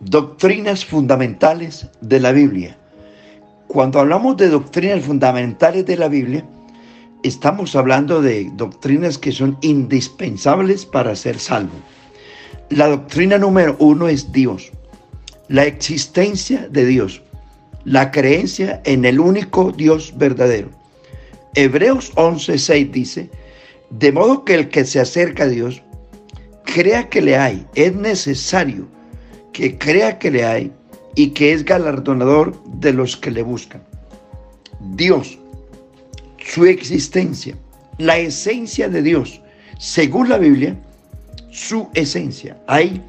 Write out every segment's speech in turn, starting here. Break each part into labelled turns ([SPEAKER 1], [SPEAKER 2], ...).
[SPEAKER 1] Doctrinas fundamentales de la Biblia. Cuando hablamos de doctrinas fundamentales de la Biblia, estamos hablando de doctrinas que son indispensables para ser salvo. La doctrina número uno es Dios, la existencia de Dios, la creencia en el único Dios verdadero. Hebreos 11:6 dice, de modo que el que se acerca a Dios, crea que le hay, es necesario que crea que le hay y que es galardonador de los que le buscan. Dios, su existencia, la esencia de Dios, según la Biblia, su esencia. Hay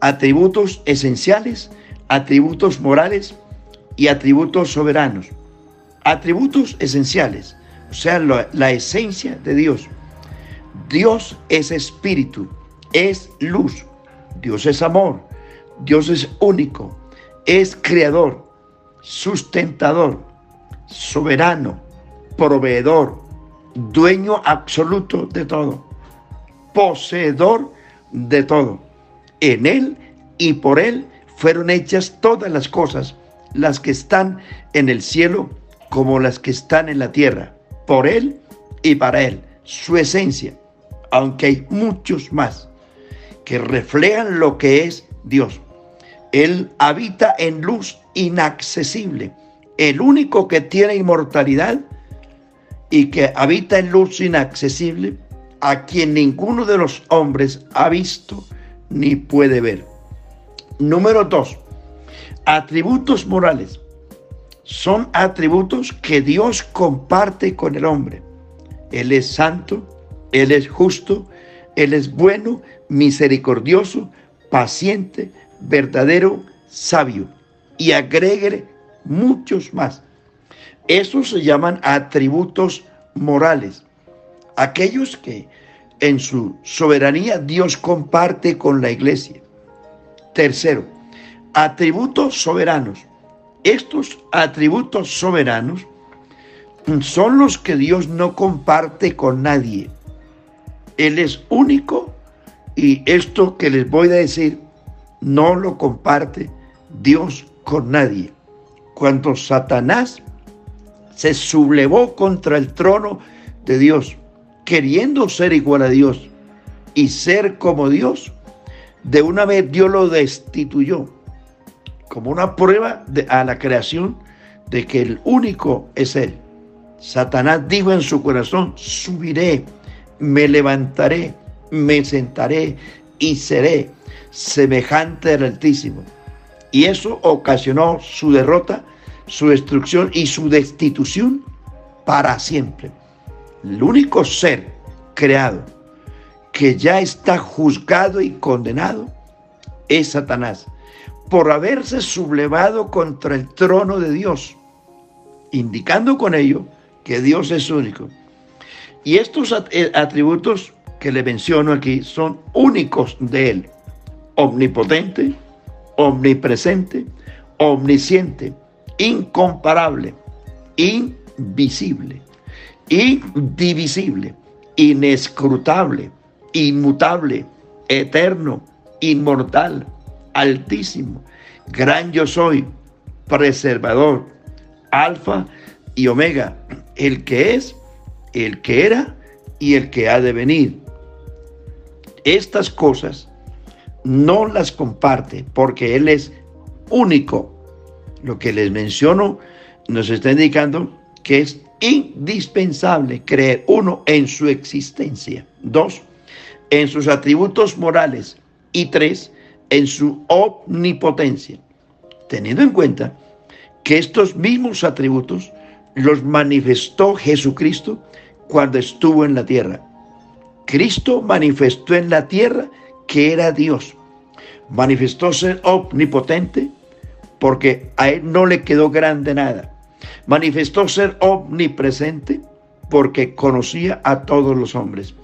[SPEAKER 1] atributos esenciales, atributos morales y atributos soberanos. Atributos esenciales, o sea, la, la esencia de Dios. Dios es espíritu, es luz, Dios es amor, Dios es único, es creador, sustentador, soberano, proveedor, dueño absoluto de todo, poseedor de todo. En Él y por Él fueron hechas todas las cosas, las que están en el cielo como las que están en la tierra, por Él y para Él, su esencia, aunque hay muchos más que reflejan lo que es Dios. Él habita en luz inaccesible. El único que tiene inmortalidad y que habita en luz inaccesible, a quien ninguno de los hombres ha visto ni puede ver. Número dos, atributos morales. Son atributos que Dios comparte con el hombre. Él es santo, Él es justo, Él es bueno, misericordioso, paciente, verdadero sabio y agregue muchos más. Esos se llaman atributos morales, aquellos que en su soberanía Dios comparte con la iglesia. Tercero, atributos soberanos. Estos atributos soberanos son los que Dios no comparte con nadie. Él es único y esto que les voy a decir no lo comparte Dios con nadie. Cuando Satanás se sublevó contra el trono de Dios, queriendo ser igual a Dios y ser como Dios, de una vez Dios lo destituyó como una prueba a la creación de que el único es Él. Satanás dijo en su corazón, subiré, me levantaré, me sentaré y seré semejante al Altísimo. Y eso ocasionó su derrota, su destrucción y su destitución para siempre. El único ser creado que ya está juzgado y condenado es Satanás por haberse sublevado contra el trono de Dios, indicando con ello que Dios es único. Y estos eh, atributos que le menciono aquí son únicos de Él omnipotente, omnipresente, omnisciente, incomparable, invisible, indivisible, inescrutable, inmutable, eterno, inmortal, altísimo, gran yo soy, preservador, alfa y omega, el que es, el que era y el que ha de venir. Estas cosas no las comparte porque Él es único. Lo que les menciono nos está indicando que es indispensable creer, uno, en su existencia, dos, en sus atributos morales y tres, en su omnipotencia, teniendo en cuenta que estos mismos atributos los manifestó Jesucristo cuando estuvo en la tierra. Cristo manifestó en la tierra que era Dios. Manifestó ser omnipotente porque a él no le quedó grande nada. Manifestó ser omnipresente porque conocía a todos los hombres.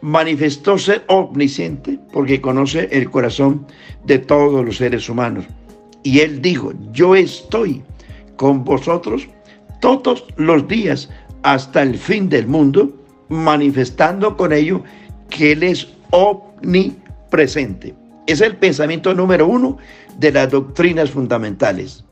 [SPEAKER 1] Manifestó ser omnisciente porque conoce el corazón de todos los seres humanos. Y él dijo, yo estoy con vosotros todos los días hasta el fin del mundo, manifestando con ello que Él es omnipresente presente. Es el pensamiento número uno de las doctrinas fundamentales.